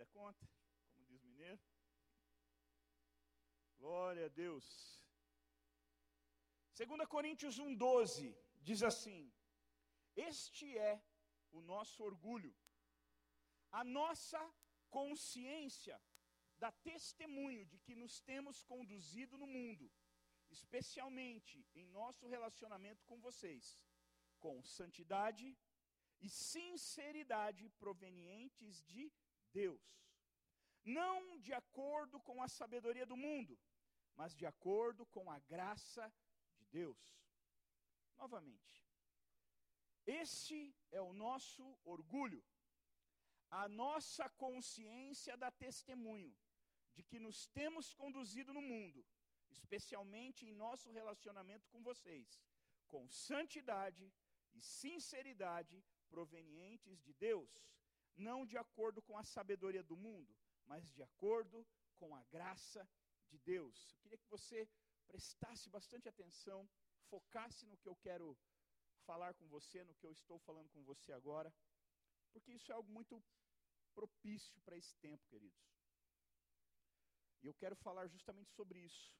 da conta, como diz o mineiro. Glória a Deus. 2 Coríntios 1,12 diz assim: Este é o nosso orgulho, a nossa consciência dá testemunho de que nos temos conduzido no mundo, especialmente em nosso relacionamento com vocês, com santidade e sinceridade provenientes de Deus, não de acordo com a sabedoria do mundo, mas de acordo com a graça de Deus. Novamente, este é o nosso orgulho, a nossa consciência dá testemunho de que nos temos conduzido no mundo, especialmente em nosso relacionamento com vocês, com santidade e sinceridade provenientes de Deus, não de acordo com a sabedoria do mundo, mas de acordo com a graça de Deus. Eu queria que você prestasse bastante atenção, focasse no que eu quero falar com você, no que eu estou falando com você agora, porque isso é algo muito propício para esse tempo, queridos. E eu quero falar justamente sobre isso.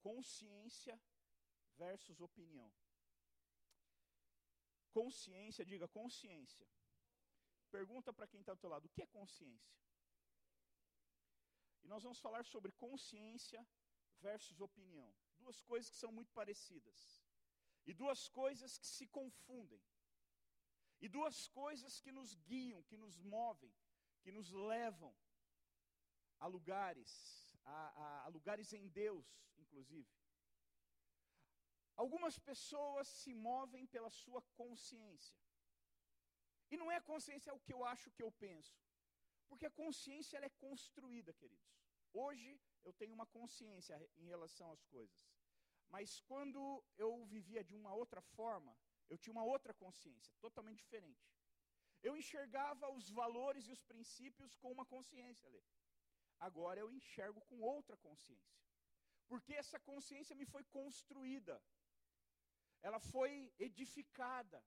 Consciência versus opinião. Consciência, diga consciência. Pergunta para quem está ao teu lado, o que é consciência? E nós vamos falar sobre consciência versus opinião. Duas coisas que são muito parecidas. E duas coisas que se confundem. E duas coisas que nos guiam, que nos movem, que nos levam a lugares, a, a, a lugares em Deus, inclusive. Algumas pessoas se movem pela sua consciência. E não é a consciência é o que eu acho, que eu penso. Porque a consciência ela é construída, queridos. Hoje eu tenho uma consciência em relação às coisas. Mas quando eu vivia de uma outra forma, eu tinha uma outra consciência, totalmente diferente. Eu enxergava os valores e os princípios com uma consciência, Lê. Agora eu enxergo com outra consciência. Porque essa consciência me foi construída. Ela foi edificada.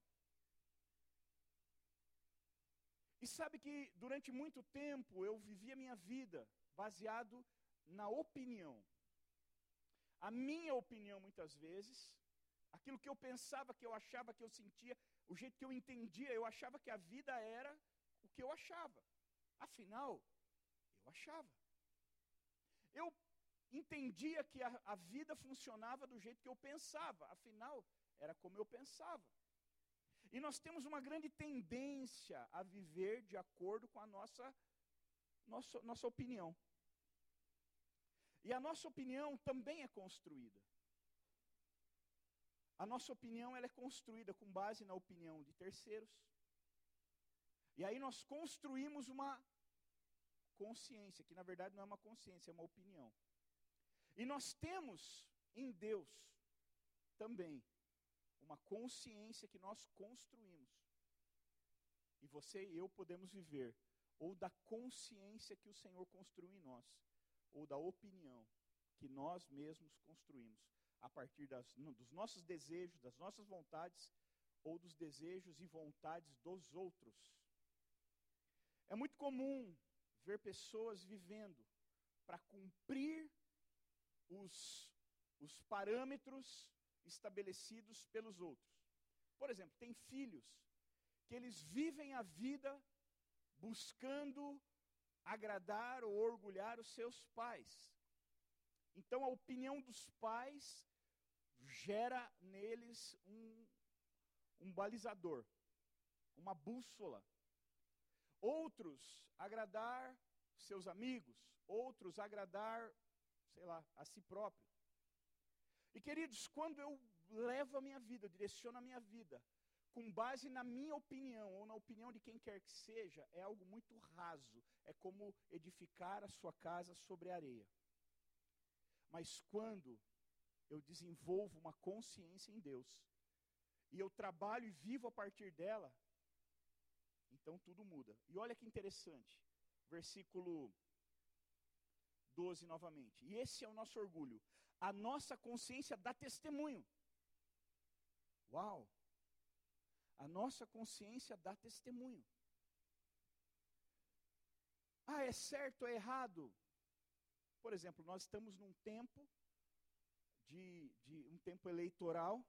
E sabe que durante muito tempo eu vivia a minha vida baseado na opinião. A minha opinião, muitas vezes, aquilo que eu pensava, que eu achava, que eu sentia, o jeito que eu entendia, eu achava que a vida era o que eu achava. Afinal, eu achava. Eu entendia que a, a vida funcionava do jeito que eu pensava, afinal, era como eu pensava. E nós temos uma grande tendência a viver de acordo com a nossa, nossa, nossa opinião. E a nossa opinião também é construída. A nossa opinião ela é construída com base na opinião de terceiros. E aí nós construímos uma consciência, que na verdade não é uma consciência, é uma opinião. E nós temos em Deus também uma consciência que nós construímos. E você e eu podemos viver ou da consciência que o Senhor construiu em nós, ou da opinião que nós mesmos construímos a partir das, dos nossos desejos, das nossas vontades ou dos desejos e vontades dos outros. É muito comum ver pessoas vivendo para cumprir os, os parâmetros estabelecidos pelos outros. Por exemplo, tem filhos que eles vivem a vida buscando agradar ou orgulhar os seus pais. Então a opinião dos pais gera neles um, um balizador, uma bússola Outros, agradar seus amigos. Outros, agradar, sei lá, a si próprio. E queridos, quando eu levo a minha vida, eu direciono a minha vida, com base na minha opinião ou na opinião de quem quer que seja, é algo muito raso. É como edificar a sua casa sobre areia. Mas quando eu desenvolvo uma consciência em Deus, e eu trabalho e vivo a partir dela, então tudo muda. E olha que interessante, versículo 12 novamente. E esse é o nosso orgulho. A nossa consciência dá testemunho. Uau! A nossa consciência dá testemunho. Ah, é certo, é errado. Por exemplo, nós estamos num tempo de, de um tempo eleitoral,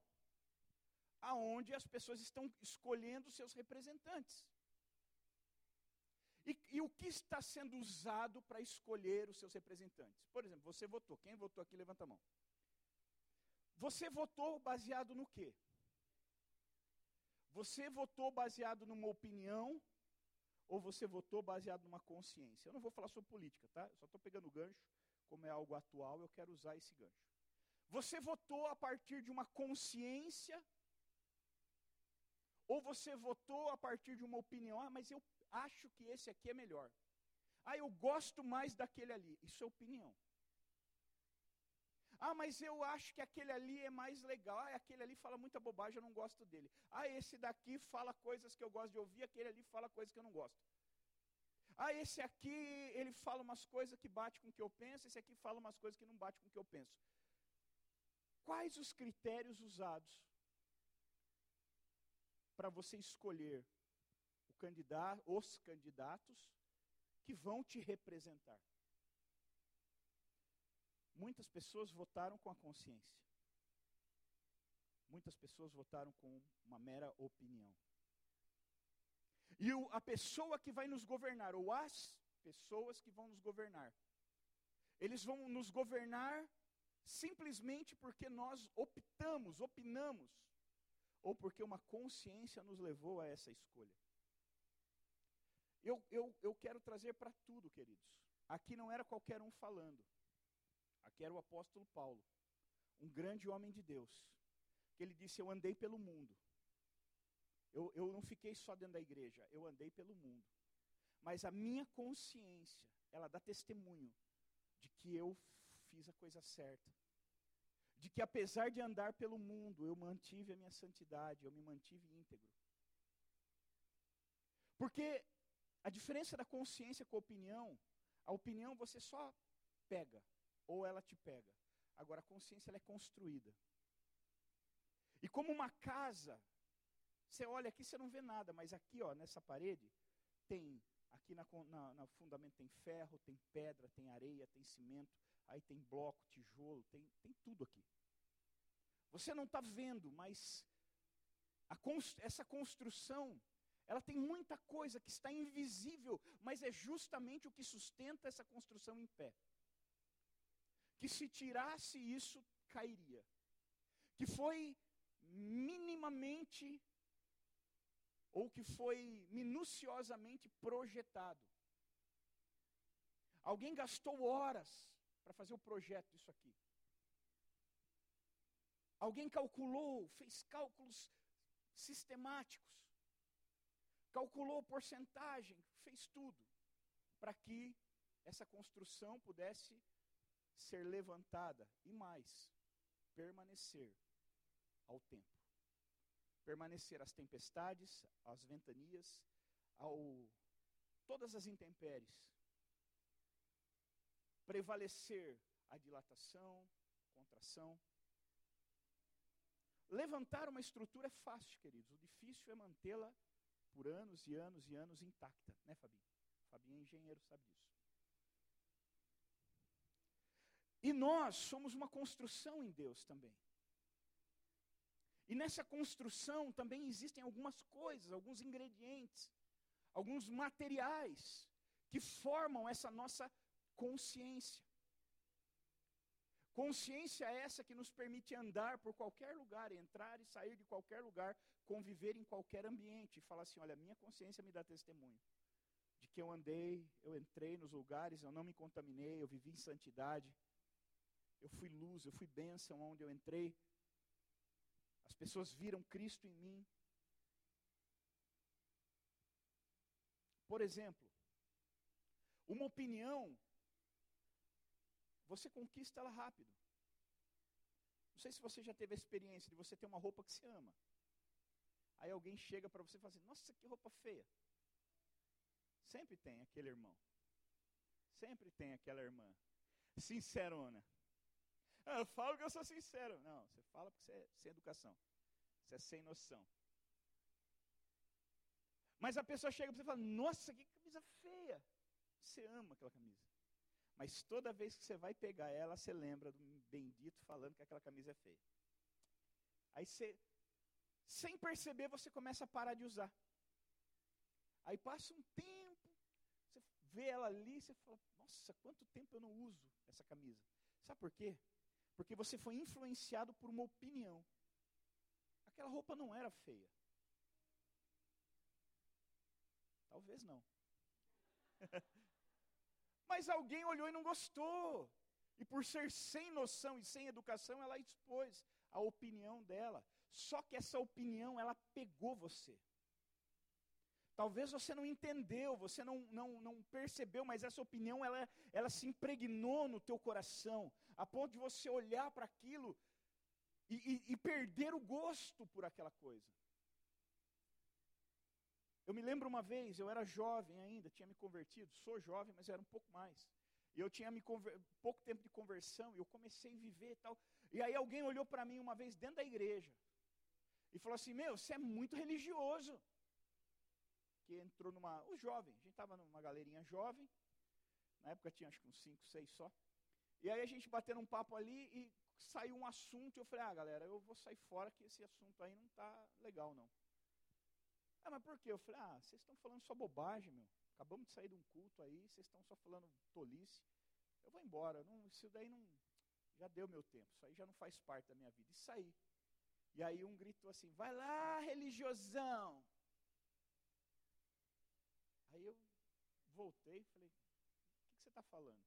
aonde as pessoas estão escolhendo seus representantes. E, e o que está sendo usado para escolher os seus representantes? Por exemplo, você votou. Quem votou aqui, levanta a mão. Você votou baseado no quê? Você votou baseado numa opinião ou você votou baseado numa consciência? Eu não vou falar sobre política, tá? Eu só estou pegando o gancho, como é algo atual, eu quero usar esse gancho. Você votou a partir de uma consciência ou você votou a partir de uma opinião? Ah, mas eu acho que esse aqui é melhor. Ah, eu gosto mais daquele ali. Isso é opinião. Ah, mas eu acho que aquele ali é mais legal. Ah, aquele ali fala muita bobagem, eu não gosto dele. Ah, esse daqui fala coisas que eu gosto de ouvir, aquele ali fala coisas que eu não gosto. Ah, esse aqui, ele fala umas coisas que bate com o que eu penso, esse aqui fala umas coisas que não bate com o que eu penso. Quais os critérios usados para você escolher candidato, os candidatos que vão te representar? Muitas pessoas votaram com a consciência. Muitas pessoas votaram com uma mera opinião. E o, a pessoa que vai nos governar, ou as pessoas que vão nos governar, eles vão nos governar simplesmente porque nós optamos, opinamos, ou porque uma consciência nos levou a essa escolha. Eu, eu, eu quero trazer para tudo, queridos. Aqui não era qualquer um falando. Aqui era o apóstolo Paulo, um grande homem de Deus, que ele disse: Eu andei pelo mundo. Eu, eu não fiquei só dentro da igreja, eu andei pelo mundo. Mas a minha consciência, ela dá testemunho de que eu fiz a coisa certa. De que apesar de andar pelo mundo, eu mantive a minha santidade, eu me mantive íntegro. Porque a diferença da consciência com a opinião, a opinião você só pega, ou ela te pega. Agora, a consciência ela é construída. E como uma casa, você olha aqui, você não vê nada, mas aqui, ó, nessa parede, tem, aqui na, na, fundamento tem ferro, tem pedra, tem areia, tem cimento, aí tem bloco, tijolo, tem, tem tudo aqui. Você não está vendo, mas const, essa construção, ela tem muita coisa que está invisível, mas é justamente o que sustenta essa construção em pé que se tirasse isso, cairia. Que foi minimamente ou que foi minuciosamente projetado. Alguém gastou horas para fazer o projeto disso aqui. Alguém calculou, fez cálculos sistemáticos, calculou porcentagem, fez tudo para que essa construção pudesse ser levantada e mais, permanecer ao tempo. Permanecer às tempestades, às ventanias, ao todas as intempéries. Prevalecer a dilatação, contração. Levantar uma estrutura é fácil, queridos. O difícil é mantê-la por anos e anos e anos intacta, né, Fabinho? Fabinho é engenheiro, sabe disso. E nós somos uma construção em Deus também. E nessa construção também existem algumas coisas, alguns ingredientes, alguns materiais que formam essa nossa consciência. Consciência é essa que nos permite andar por qualquer lugar, entrar e sair de qualquer lugar, conviver em qualquer ambiente e falar assim: olha, minha consciência me dá testemunho de que eu andei, eu entrei nos lugares, eu não me contaminei, eu vivi em santidade. Eu fui luz, eu fui bênção onde eu entrei. As pessoas viram Cristo em mim. Por exemplo, uma opinião, você conquista ela rápido. Não sei se você já teve a experiência de você ter uma roupa que você ama. Aí alguém chega para você e fala assim: Nossa, que roupa feia. Sempre tem aquele irmão. Sempre tem aquela irmã. Sincerona. Ah, eu falo que eu sou sincero. Não, você fala porque você é sem educação. Você é sem noção. Mas a pessoa chega para você e fala: Nossa, que camisa feia. Você ama aquela camisa. Mas toda vez que você vai pegar ela, você lembra do bendito falando que aquela camisa é feia. Aí você, sem perceber, você começa a parar de usar. Aí passa um tempo, você vê ela ali, você fala, nossa, quanto tempo eu não uso essa camisa. Sabe por quê? Porque você foi influenciado por uma opinião. Aquela roupa não era feia. Talvez não. Mas alguém olhou e não gostou. E por ser sem noção e sem educação, ela expôs a opinião dela. Só que essa opinião, ela pegou você. Talvez você não entendeu, você não, não, não percebeu, mas essa opinião, ela, ela se impregnou no teu coração, a ponto de você olhar para aquilo e, e, e perder o gosto por aquela coisa. Eu me lembro uma vez, eu era jovem ainda, tinha me convertido, sou jovem, mas era um pouco mais. E eu tinha me pouco tempo de conversão, e eu comecei a viver e tal. E aí alguém olhou para mim uma vez dentro da igreja e falou assim: Meu, você é muito religioso. Que entrou numa. O jovem, a gente estava numa galerinha jovem, na época tinha acho que uns 5, 6 só. E aí a gente batendo um papo ali e saiu um assunto, e eu falei: Ah, galera, eu vou sair fora que esse assunto aí não tá legal não. Ah, mas por quê? Eu falei, ah, vocês estão falando só bobagem, meu. Acabamos de sair de um culto aí, vocês estão só falando tolice. Eu vou embora. Não, isso daí não. Já deu meu tempo. Isso aí já não faz parte da minha vida. E saí. E aí um gritou assim: vai lá, religiosão. Aí eu voltei e falei: o que, que você está falando?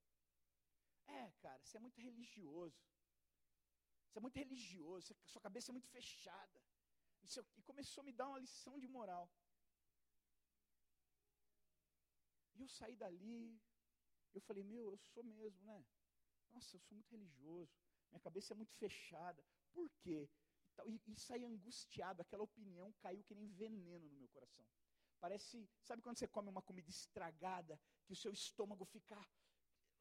É, cara, você é muito religioso. Você é muito religioso, sua cabeça é muito fechada. E começou a me dar uma lição de moral. E eu saí dali, eu falei, meu, eu sou mesmo, né? Nossa, eu sou muito religioso, minha cabeça é muito fechada. Por quê? E, e saí angustiado, aquela opinião caiu que nem veneno no meu coração. Parece, sabe quando você come uma comida estragada, que o seu estômago fica.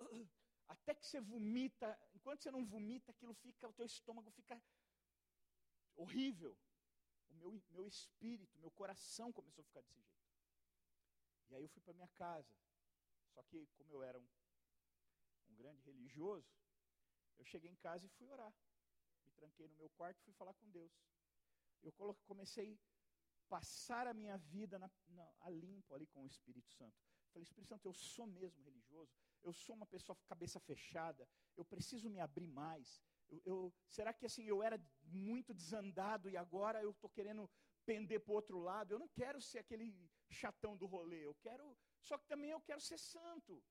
Até que você vomita, enquanto você não vomita, aquilo fica, o teu estômago fica horrível o meu, meu espírito, meu coração começou a ficar desse jeito. E aí eu fui para minha casa. Só que, como eu era um, um grande religioso, eu cheguei em casa e fui orar. Me tranquei no meu quarto e fui falar com Deus. Eu comecei a passar a minha vida na, na, a limpo ali com o Espírito Santo. Falei, Espírito Santo, eu sou mesmo religioso, eu sou uma pessoa cabeça fechada, eu preciso me abrir mais, eu, eu, será que assim eu era muito desandado e agora eu estou querendo pender para o outro lado? Eu não quero ser aquele chatão do rolê, eu quero, só que também eu quero ser santo.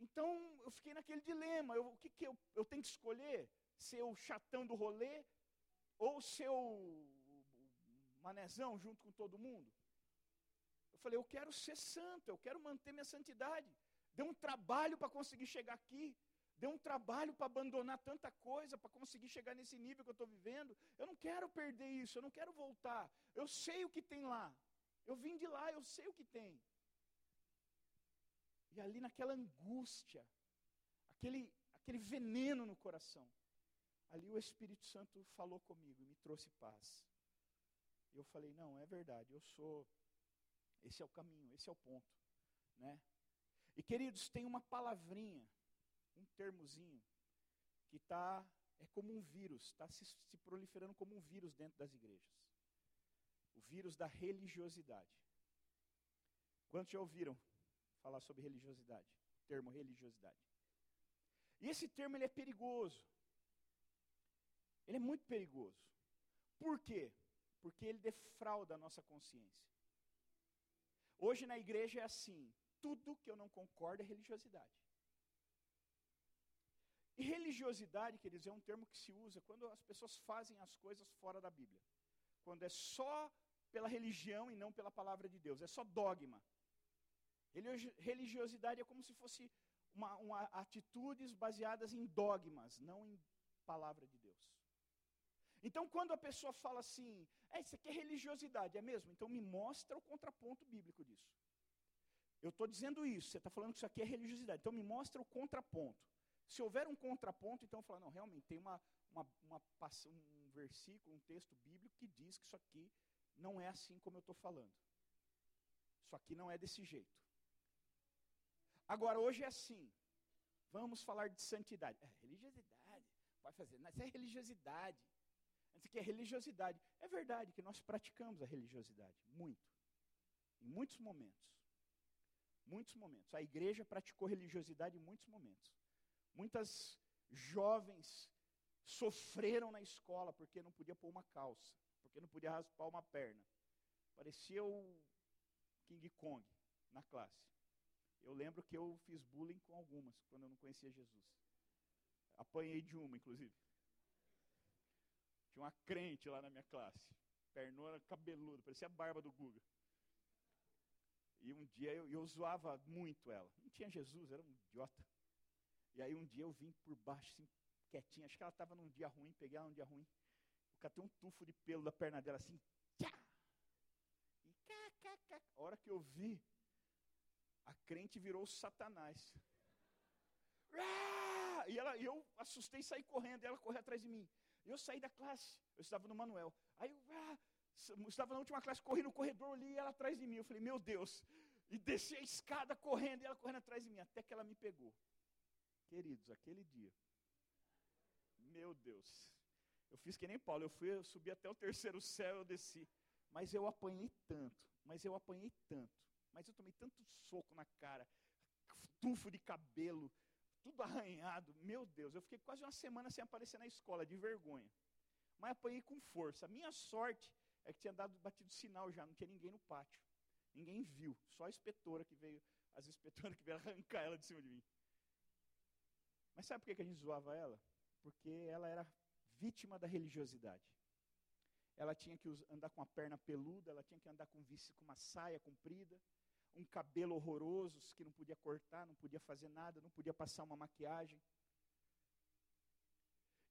Então eu fiquei naquele dilema, eu, o que, que eu, eu tenho que escolher? Ser o chatão do rolê ou ser o manezão junto com todo mundo? Eu falei, eu quero ser santo, eu quero manter minha santidade. Deu um trabalho para conseguir chegar aqui. Deu um trabalho para abandonar tanta coisa, para conseguir chegar nesse nível que eu estou vivendo. Eu não quero perder isso, eu não quero voltar. Eu sei o que tem lá. Eu vim de lá, eu sei o que tem. E ali naquela angústia, aquele, aquele veneno no coração, ali o Espírito Santo falou comigo e me trouxe paz. Eu falei, não, é verdade, eu sou, esse é o caminho, esse é o ponto. Né? E queridos, tem uma palavrinha um termozinho que está, é como um vírus, está se, se proliferando como um vírus dentro das igrejas. O vírus da religiosidade. Quantos já ouviram falar sobre religiosidade? O termo religiosidade. E esse termo ele é perigoso. Ele é muito perigoso. Por quê? Porque ele defrauda a nossa consciência. Hoje na igreja é assim: tudo que eu não concordo é religiosidade. Religiosidade, queridos, é um termo que se usa quando as pessoas fazem as coisas fora da Bíblia. Quando é só pela religião e não pela palavra de Deus, é só dogma. Religiosidade é como se fosse uma, uma atitudes baseadas em dogmas, não em palavra de Deus. Então, quando a pessoa fala assim, é, isso aqui é religiosidade, é mesmo? Então, me mostra o contraponto bíblico disso. Eu estou dizendo isso, você está falando que isso aqui é religiosidade, então me mostra o contraponto. Se houver um contraponto, então falar, não, realmente tem uma, uma, uma, um versículo, um texto bíblico que diz que isso aqui não é assim como eu estou falando. Isso aqui não é desse jeito. Agora, hoje é assim. Vamos falar de santidade. É religiosidade. Pode fazer. Isso é religiosidade. Isso aqui é religiosidade. É verdade que nós praticamos a religiosidade. Muito. Em muitos momentos. Muitos momentos. A igreja praticou religiosidade em muitos momentos. Muitas jovens sofreram na escola porque não podia pôr uma calça, porque não podia raspar uma perna. Parecia o King Kong na classe. Eu lembro que eu fiz bullying com algumas quando eu não conhecia Jesus. Apanhei de uma, inclusive. Tinha uma crente lá na minha classe. Pernona cabeluda, parecia a barba do Guga. E um dia eu, eu zoava muito ela. Não tinha Jesus, era um idiota. E aí um dia eu vim por baixo, assim, quietinha. Acho que ela estava num dia ruim, peguei ela num dia ruim. Eu catei um tufo de pelo da perna dela assim. Tchá! E cá, cá, cá. A hora que eu vi, a crente virou Satanás. E, ela, eu assustei e saí correndo, ela correu atrás de mim. Eu saí da classe, eu estava no Manuel. Aí eu ah, estava na última classe, corri no corredor e ela atrás de mim. Eu falei, meu Deus. E desci a escada correndo, e ela correndo atrás de mim, até que ela me pegou. Queridos, aquele dia. Meu Deus. Eu fiz que nem Paulo, eu fui, eu subi até o terceiro céu, eu desci. Mas eu apanhei tanto, mas eu apanhei tanto. Mas eu tomei tanto soco na cara, tufo de cabelo, tudo arranhado. Meu Deus, eu fiquei quase uma semana sem aparecer na escola, de vergonha. Mas apanhei com força. A minha sorte é que tinha dado batido sinal já, não tinha ninguém no pátio. Ninguém viu, só a inspetora que veio, as inspetoras que veio arrancar ela de cima de mim. Mas sabe por que a gente zoava ela? Porque ela era vítima da religiosidade. Ela tinha que andar com a perna peluda, ela tinha que andar com, com uma saia comprida, um cabelo horroroso que não podia cortar, não podia fazer nada, não podia passar uma maquiagem.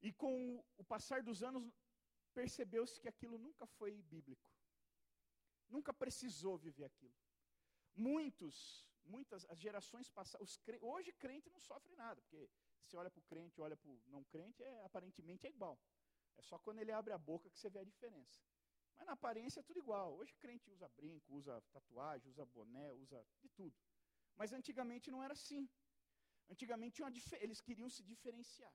E com o passar dos anos, percebeu-se que aquilo nunca foi bíblico. Nunca precisou viver aquilo. Muitos, muitas, as gerações passadas, hoje crente não sofre nada, porque se olha para o crente, olha para o não crente, é, aparentemente é igual. É só quando ele abre a boca que você vê a diferença. Mas na aparência é tudo igual. Hoje crente usa brinco, usa tatuagem, usa boné, usa de tudo. Mas antigamente não era assim. Antigamente eles queriam se diferenciar.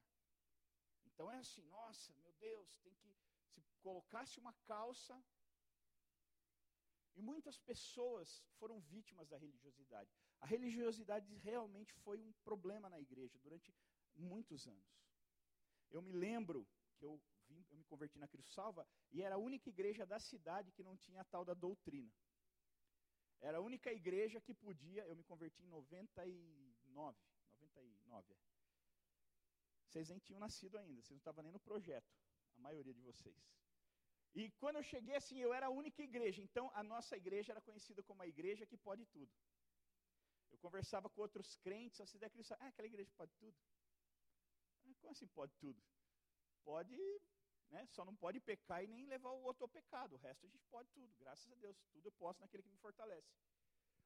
Então é assim, nossa, meu Deus, tem que se colocasse uma calça. E muitas pessoas foram vítimas da religiosidade. A religiosidade realmente foi um problema na igreja durante muitos anos. Eu me lembro que eu vim, eu me converti na Cristo Salva e era a única igreja da cidade que não tinha a tal da doutrina. Era a única igreja que podia, eu me converti em 99, 99. É. Vocês nem tinham nascido ainda, vocês não estavam nem no projeto, a maioria de vocês. E quando eu cheguei assim, eu era a única igreja, então a nossa igreja era conhecida como a igreja que pode tudo. Eu conversava com outros crentes, você der ah, aquela igreja pode tudo. Como assim pode tudo? Pode né? Só não pode pecar e nem levar o outro ao pecado. O resto a gente pode tudo, graças a Deus. Tudo eu posso naquele que me fortalece.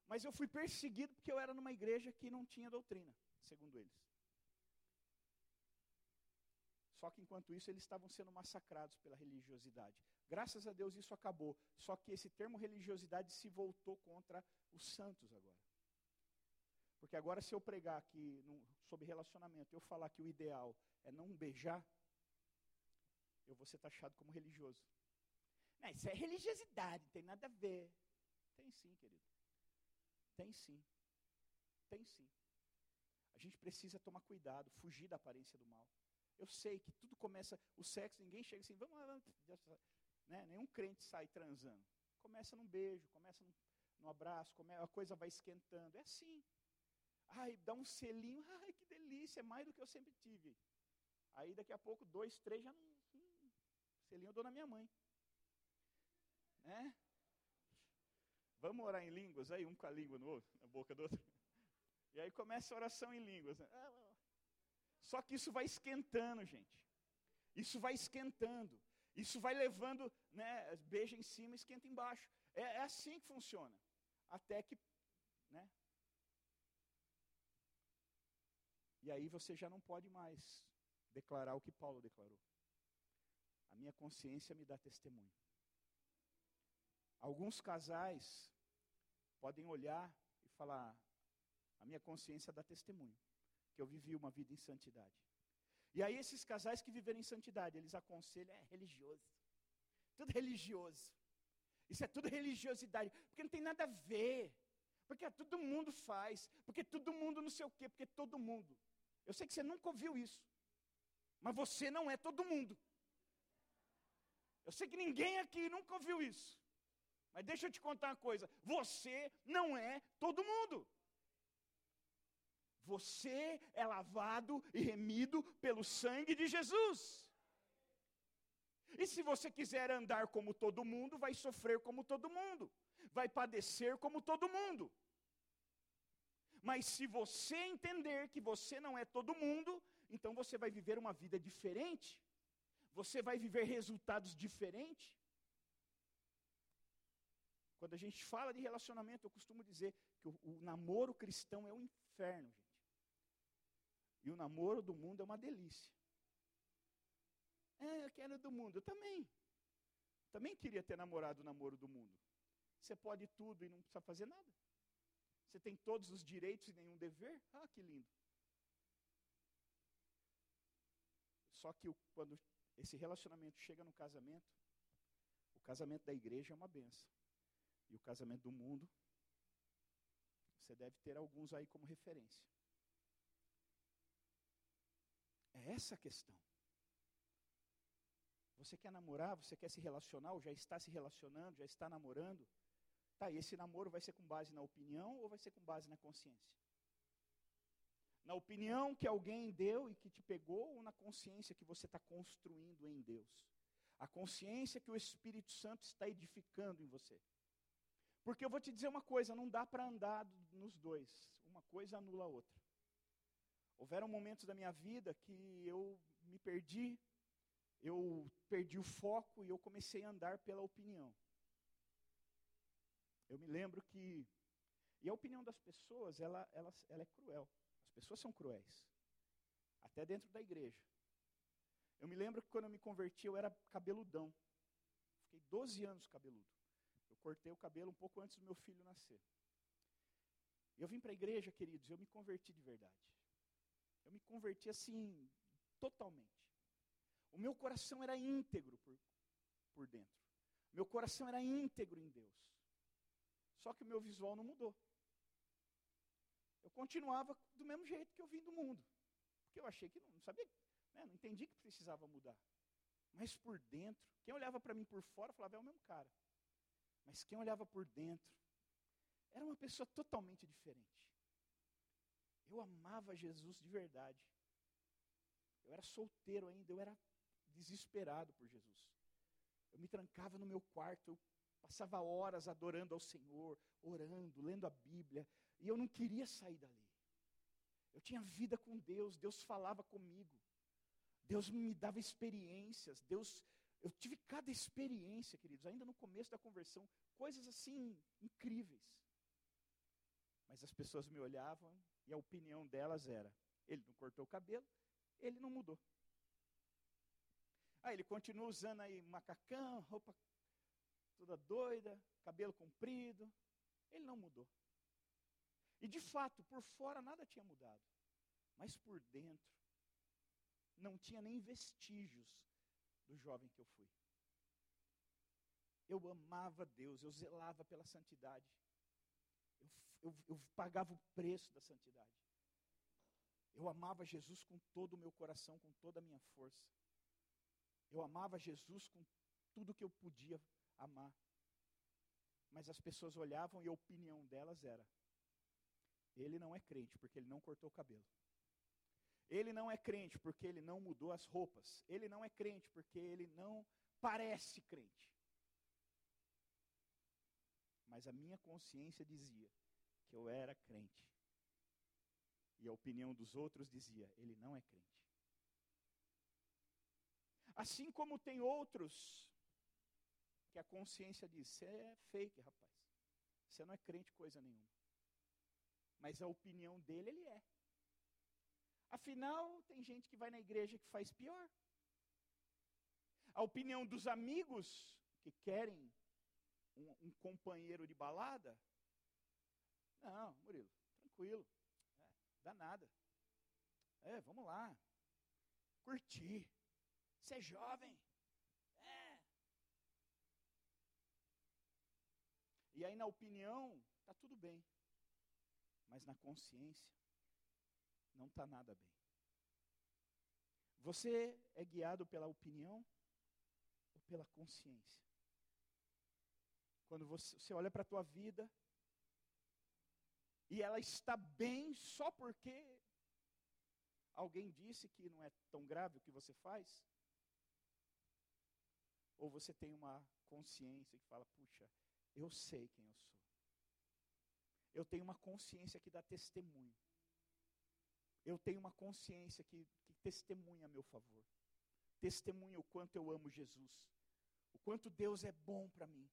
Mas eu fui perseguido porque eu era numa igreja que não tinha doutrina, segundo eles. Só que enquanto isso eles estavam sendo massacrados pela religiosidade. Graças a Deus isso acabou. Só que esse termo religiosidade se voltou contra os santos agora. Porque agora se eu pregar aqui no, sobre relacionamento, eu falar que o ideal é não beijar, eu vou ser taxado como religioso. Não, isso é religiosidade, não tem nada a ver. Tem sim, querido. Tem sim. Tem sim. A gente precisa tomar cuidado, fugir da aparência do mal. Eu sei que tudo começa, o sexo, ninguém chega assim, vamos lá, né? nenhum crente sai transando. Começa num beijo, começa num, num abraço, come, a coisa vai esquentando. É assim. Ai, dá um selinho, ai, que delícia, é mais do que eu sempre tive. Aí daqui a pouco, dois, três, já não Selinho eu dou na minha mãe. Né? Vamos orar em línguas aí, um com a língua no outro, na boca do outro. E aí começa a oração em línguas. Né? Só que isso vai esquentando, gente. Isso vai esquentando. Isso vai levando, né, beija em cima, esquenta embaixo. É, é assim que funciona. Até que, né? E aí você já não pode mais declarar o que Paulo declarou. A minha consciência me dá testemunho. Alguns casais podem olhar e falar: A minha consciência dá testemunho que eu vivi uma vida em santidade. E aí esses casais que viveram em santidade, eles aconselham, é religioso. Tudo religioso. Isso é tudo religiosidade, porque não tem nada a ver. Porque todo mundo faz, porque todo mundo não sei o quê, porque todo mundo. Eu sei que você nunca ouviu isso. Mas você não é todo mundo. Eu sei que ninguém aqui nunca ouviu isso. Mas deixa eu te contar uma coisa: você não é todo mundo. Você é lavado e remido pelo sangue de Jesus. E se você quiser andar como todo mundo, vai sofrer como todo mundo, vai padecer como todo mundo. Mas se você entender que você não é todo mundo, então você vai viver uma vida diferente, você vai viver resultados diferentes. Quando a gente fala de relacionamento, eu costumo dizer que o, o namoro cristão é o um inferno, gente. E o namoro do mundo é uma delícia. É, eu quero do mundo. Eu também. Também queria ter namorado o namoro do mundo. Você pode tudo e não precisa fazer nada. Você tem todos os direitos e nenhum dever. Ah, que lindo. Só que quando esse relacionamento chega no casamento, o casamento da igreja é uma benção. E o casamento do mundo, você deve ter alguns aí como referência. É essa a questão. Você quer namorar, você quer se relacionar, ou já está se relacionando, já está namorando. Tá, e esse namoro vai ser com base na opinião ou vai ser com base na consciência? Na opinião que alguém deu e que te pegou, ou na consciência que você está construindo em Deus? A consciência que o Espírito Santo está edificando em você. Porque eu vou te dizer uma coisa: não dá para andar nos dois. Uma coisa anula a outra. Houveram momentos da minha vida que eu me perdi, eu perdi o foco e eu comecei a andar pela opinião. Eu me lembro que. E a opinião das pessoas, ela, ela, ela é cruel. As pessoas são cruéis. Até dentro da igreja. Eu me lembro que quando eu me converti, eu era cabeludão. Fiquei 12 anos cabeludo. Eu cortei o cabelo um pouco antes do meu filho nascer. Eu vim para a igreja, queridos, eu me converti de verdade. Eu me converti assim, totalmente. O meu coração era íntegro por, por dentro. Meu coração era íntegro em Deus. Só que o meu visual não mudou. Eu continuava do mesmo jeito que eu vim do mundo. Porque eu achei que não, não sabia, né, não entendi que precisava mudar. Mas por dentro, quem olhava para mim por fora falava, é o mesmo cara. Mas quem olhava por dentro, era uma pessoa totalmente diferente. Eu amava Jesus de verdade. Eu era solteiro ainda, eu era desesperado por Jesus. Eu me trancava no meu quarto, eu passava horas adorando ao Senhor, orando, lendo a Bíblia, e eu não queria sair dali. Eu tinha vida com Deus, Deus falava comigo. Deus me dava experiências, Deus, eu tive cada experiência, queridos, ainda no começo da conversão, coisas assim incríveis. Mas as pessoas me olhavam e a opinião delas era: ele não cortou o cabelo, ele não mudou. Ah, ele continua usando aí macacão, roupa toda doida, cabelo comprido. Ele não mudou. E de fato, por fora nada tinha mudado. Mas por dentro, não tinha nem vestígios do jovem que eu fui. Eu amava Deus, eu zelava pela santidade. Eu, eu, eu pagava o preço da santidade. Eu amava Jesus com todo o meu coração, com toda a minha força. Eu amava Jesus com tudo que eu podia amar. Mas as pessoas olhavam e a opinião delas era: ele não é crente porque ele não cortou o cabelo. Ele não é crente porque ele não mudou as roupas. Ele não é crente porque ele não parece crente. Mas a minha consciência dizia que eu era crente. E a opinião dos outros dizia: ele não é crente. Assim como tem outros que a consciência diz: você é fake, rapaz. Você não é crente coisa nenhuma. Mas a opinião dele, ele é. Afinal, tem gente que vai na igreja que faz pior. A opinião dos amigos que querem um, um companheiro de balada. Não, Murilo, tranquilo. Dá nada. É, vamos lá. Curtir. Ser jovem. É. E aí na opinião, tá tudo bem. Mas na consciência, não está nada bem. Você é guiado pela opinião ou pela consciência? Quando você, você olha para a tua vida e ela está bem só porque alguém disse que não é tão grave o que você faz? Ou você tem uma consciência que fala, puxa, eu sei quem eu sou. Eu tenho uma consciência que dá testemunho eu tenho uma consciência que, que testemunha a meu favor. Testemunha o quanto eu amo Jesus. O quanto Deus é bom para mim.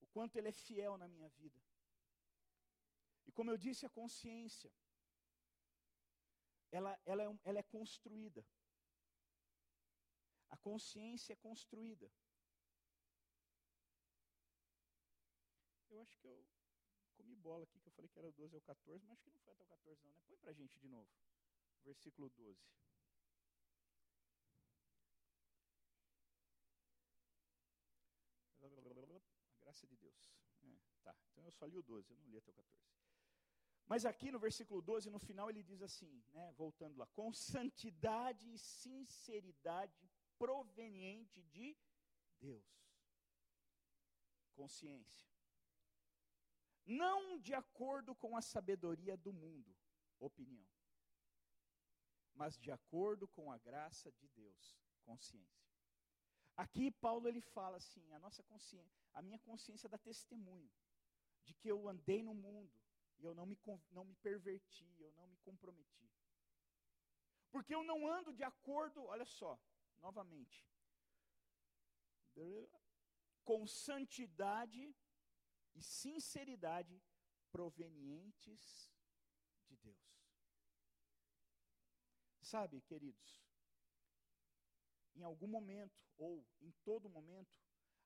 O quanto Ele é fiel na minha vida. E como eu disse, a consciência, ela, ela, é, ela é construída. A consciência é construída. Eu acho que eu comi bola aqui, que eu falei que era 12 ou 14, mas acho que não foi até o 14 não, né? Põe para a gente de novo versículo 12. A graça de Deus. É, tá, então eu só li o 12, eu não li até o 14. Mas aqui no versículo 12, no final, ele diz assim, né, voltando lá: com santidade e sinceridade proveniente de Deus. Consciência. Não de acordo com a sabedoria do mundo, opinião mas de acordo com a graça de Deus, consciência. Aqui Paulo ele fala assim, a nossa consciência, a minha consciência dá testemunho de que eu andei no mundo e eu não me, não me perverti, eu não me comprometi. Porque eu não ando de acordo, olha só, novamente, com santidade e sinceridade provenientes de Deus. Sabe, queridos, em algum momento, ou em todo momento,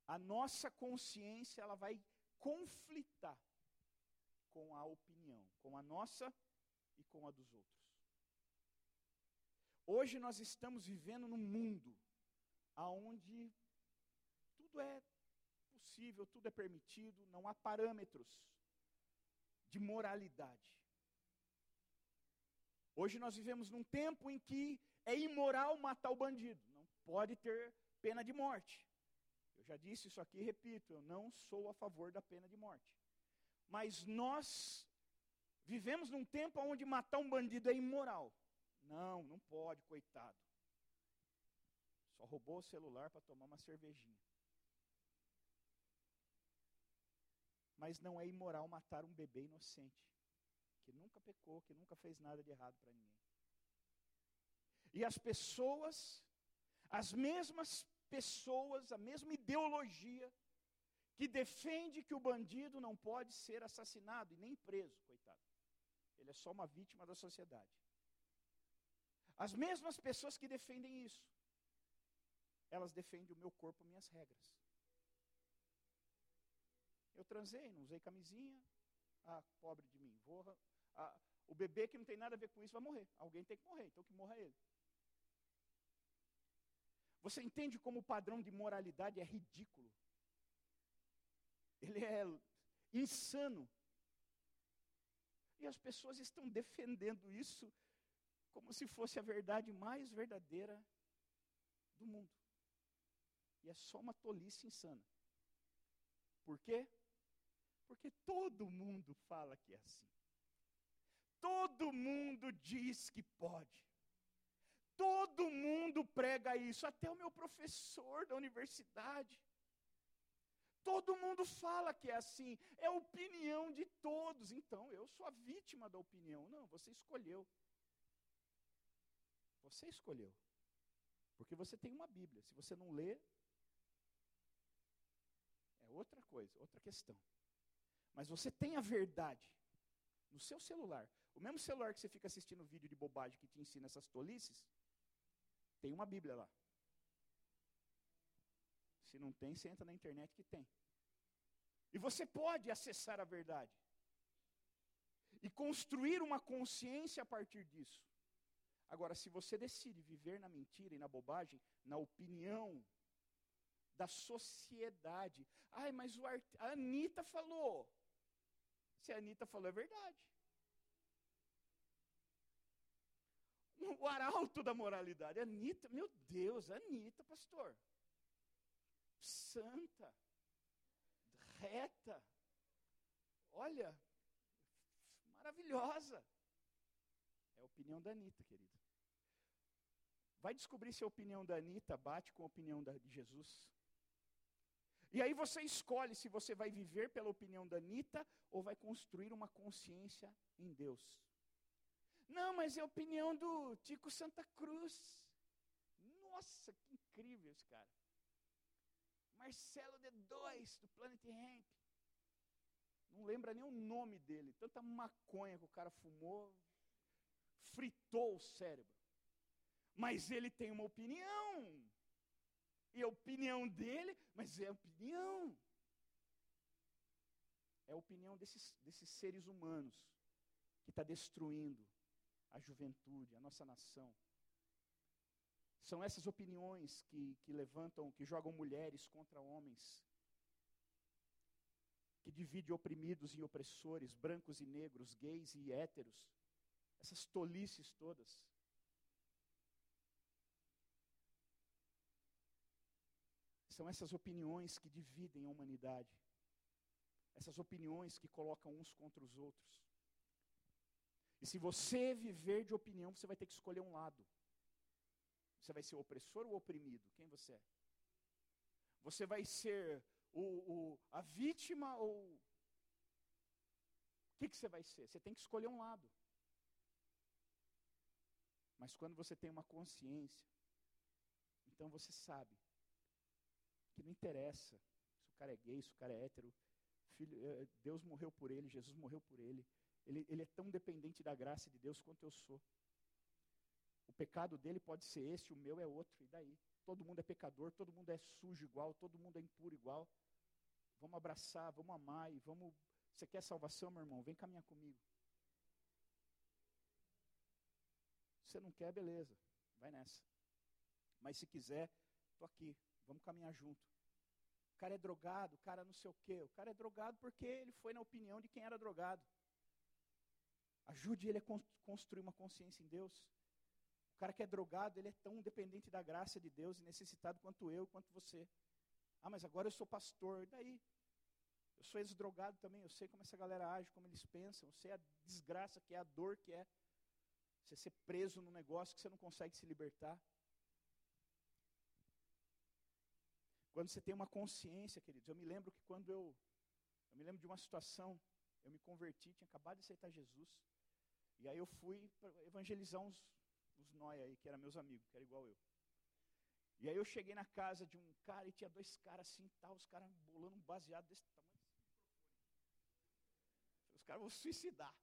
a nossa consciência ela vai conflitar com a opinião, com a nossa e com a dos outros. Hoje nós estamos vivendo num mundo aonde tudo é possível, tudo é permitido, não há parâmetros de moralidade. Hoje nós vivemos num tempo em que é imoral matar o bandido, não pode ter pena de morte. Eu já disse isso aqui e repito, eu não sou a favor da pena de morte. Mas nós vivemos num tempo onde matar um bandido é imoral. Não, não pode, coitado. Só roubou o celular para tomar uma cervejinha. Mas não é imoral matar um bebê inocente que nunca pecou, que nunca fez nada de errado para ninguém. E as pessoas, as mesmas pessoas, a mesma ideologia que defende que o bandido não pode ser assassinado e nem preso, coitado. Ele é só uma vítima da sociedade. As mesmas pessoas que defendem isso, elas defendem o meu corpo, minhas regras. Eu transei, não usei camisinha, ah, pobre de mim, vou a, o bebê que não tem nada a ver com isso vai morrer. Alguém tem que morrer, então que morra ele. Você entende como o padrão de moralidade é ridículo? Ele é insano. E as pessoas estão defendendo isso como se fosse a verdade mais verdadeira do mundo. E é só uma tolice insana. Por quê? Porque todo mundo fala que é assim. Todo mundo diz que pode. Todo mundo prega isso, até o meu professor da universidade. Todo mundo fala que é assim, é a opinião de todos. Então, eu sou a vítima da opinião. Não, você escolheu. Você escolheu. Porque você tem uma Bíblia. Se você não lê, é outra coisa, outra questão. Mas você tem a verdade no seu celular. O mesmo celular que você fica assistindo vídeo de bobagem que te ensina essas tolices, tem uma Bíblia lá. Se não tem, você entra na internet que tem. E você pode acessar a verdade. E construir uma consciência a partir disso. Agora, se você decide viver na mentira e na bobagem, na opinião da sociedade, ai, mas o Art... a Anitta falou. Se a Anitta falou, é verdade. O arauto da moralidade, Anitta, meu Deus, Anitta, pastor. Santa, reta, olha, maravilhosa. É a opinião da Anitta, querido. Vai descobrir se a opinião da Anitta bate com a opinião da, de Jesus. E aí você escolhe se você vai viver pela opinião da Anitta ou vai construir uma consciência em Deus. Não, mas é a opinião do Tico Santa Cruz. Nossa, que incrível esse cara. Marcelo D2, do Planet Ramp. Não lembra nem o nome dele. Tanta maconha que o cara fumou, fritou o cérebro. Mas ele tem uma opinião. E a opinião dele, mas é opinião. É a opinião desses, desses seres humanos que está destruindo a juventude, a nossa nação. São essas opiniões que, que levantam, que jogam mulheres contra homens, que divide oprimidos e opressores, brancos e negros, gays e héteros, essas tolices todas. São essas opiniões que dividem a humanidade, essas opiniões que colocam uns contra os outros. E se você viver de opinião, você vai ter que escolher um lado. Você vai ser o opressor ou o oprimido? Quem você é? Você vai ser o, o, a vítima ou. O que, que você vai ser? Você tem que escolher um lado. Mas quando você tem uma consciência, então você sabe que não interessa se o cara é gay, se o cara é hétero. Filho, eh, Deus morreu por ele, Jesus morreu por ele. ele. Ele é tão dependente da graça de Deus quanto eu sou. O pecado dele pode ser esse, o meu é outro, e daí? Todo mundo é pecador, todo mundo é sujo igual, todo mundo é impuro igual. Vamos abraçar, vamos amar e vamos. Você quer salvação, meu irmão? Vem caminhar comigo. Você não quer, beleza, vai nessa. Mas se quiser, estou aqui, vamos caminhar junto. O cara é drogado, o cara não sei o quê. O cara é drogado porque ele foi na opinião de quem era drogado. Ajude ele a construir uma consciência em Deus. O cara que é drogado, ele é tão dependente da graça de Deus e necessitado quanto eu, quanto você. Ah, mas agora eu sou pastor. E daí? Eu sou ex-drogado também, eu sei como essa galera age, como eles pensam, eu sei a desgraça que é, a dor que é. Você ser preso num negócio que você não consegue se libertar. Quando você tem uma consciência, queridos, eu me lembro que quando eu, eu me lembro de uma situação, eu me converti, tinha acabado de aceitar Jesus, e aí eu fui evangelizar uns, uns nóia aí, que eram meus amigos, que era igual eu. E aí eu cheguei na casa de um cara e tinha dois caras assim tal, os caras bolando um baseado desse tamanho. Os caras vão suicidar.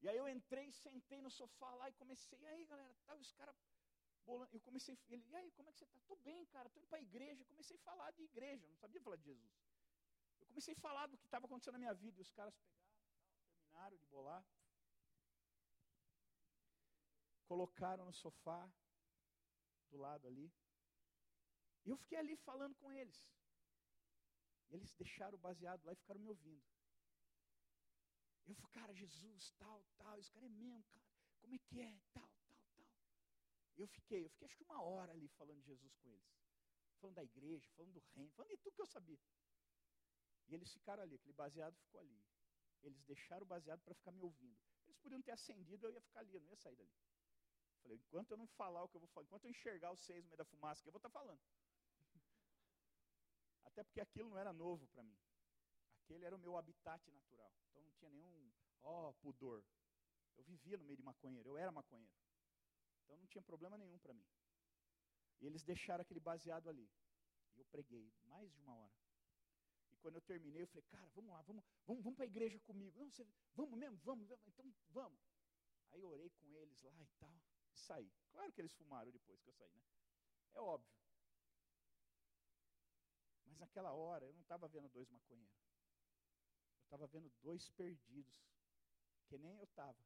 E aí eu entrei, sentei no sofá lá e comecei, e aí galera, tal, os caras bolando. Eu comecei, ele, e aí, como é que você está? Estou bem, cara, estou indo para a igreja. comecei a falar de igreja, não sabia falar de Jesus. Eu comecei a falar do que estava acontecendo na minha vida, e os caras pegaram, tal, terminaram de bolar. Colocaram no sofá, do lado ali. E eu fiquei ali falando com eles. E eles deixaram o baseado lá e ficaram me ouvindo. Eu falei, cara, Jesus, tal, tal. Esse cara é mesmo, cara. Como é que é? Tal. Eu fiquei, eu fiquei acho que uma hora ali falando de Jesus com eles. Falando da igreja, falando do reino, falando de tudo que eu sabia. E eles ficaram ali, aquele baseado ficou ali. Eles deixaram o baseado para ficar me ouvindo. Eles podiam ter acendido, eu ia ficar ali, eu não ia sair dali. Falei, enquanto eu não falar o que eu vou falar, enquanto eu enxergar os seis no meio da fumaça, que eu vou estar tá falando. Até porque aquilo não era novo para mim. Aquele era o meu habitat natural. Então não tinha nenhum, ó, oh, pudor. Eu vivia no meio de maconheiro, eu era maconheiro. Então não tinha problema nenhum para mim. E eles deixaram aquele baseado ali. E eu preguei mais de uma hora. E quando eu terminei, eu falei, cara, vamos lá, vamos, vamos, vamos para a igreja comigo. Não, você, vamos mesmo, vamos, vamos, então vamos. Aí eu orei com eles lá e tal e saí. Claro que eles fumaram depois que eu saí, né? É óbvio. Mas naquela hora eu não estava vendo dois maconheiros. Eu estava vendo dois perdidos, que nem eu estava.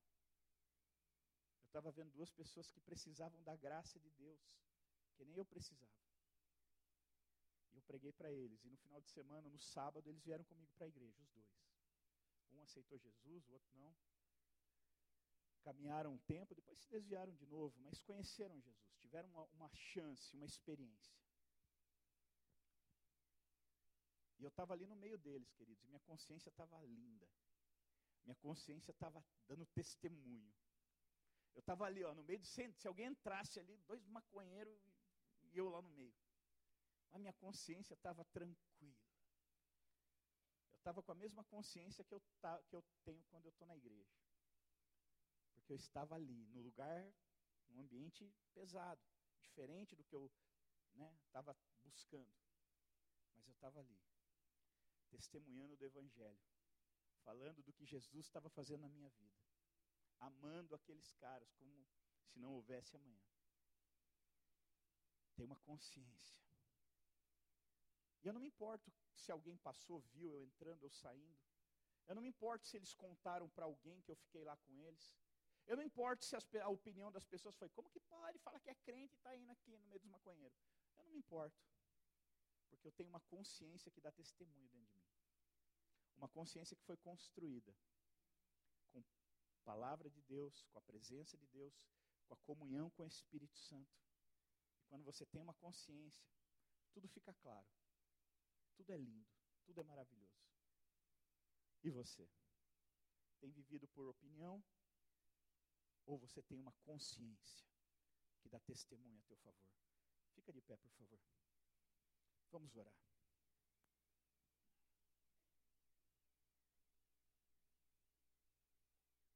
Eu estava vendo duas pessoas que precisavam da graça de Deus, que nem eu precisava. E eu preguei para eles. E no final de semana, no sábado, eles vieram comigo para a igreja, os dois. Um aceitou Jesus, o outro não. Caminharam um tempo, depois se desviaram de novo, mas conheceram Jesus, tiveram uma, uma chance, uma experiência. E eu estava ali no meio deles, queridos, e minha consciência estava linda. Minha consciência estava dando testemunho. Eu estava ali, ó, no meio do centro. Se alguém entrasse ali, dois maconheiros e eu lá no meio. A minha consciência estava tranquila. Eu estava com a mesma consciência que eu, que eu tenho quando eu estou na igreja. Porque eu estava ali, no lugar, num ambiente pesado, diferente do que eu estava né, buscando. Mas eu estava ali testemunhando do Evangelho, falando do que Jesus estava fazendo na minha vida, amando aqueles caras como se não houvesse amanhã. Tem uma consciência. E eu não me importo se alguém passou, viu eu entrando ou saindo. Eu não me importo se eles contaram para alguém que eu fiquei lá com eles. Eu não importo se as, a opinião das pessoas foi, como que pode falar que é crente e está indo aqui no meio dos maconheiros? Eu não me importo. Porque eu tenho uma consciência que dá testemunho dentro de mim. Uma consciência que foi construída palavra de Deus, com a presença de Deus, com a comunhão com o Espírito Santo. E quando você tem uma consciência, tudo fica claro. Tudo é lindo, tudo é maravilhoso. E você? Tem vivido por opinião? Ou você tem uma consciência que dá testemunho a teu favor? Fica de pé, por favor. Vamos orar.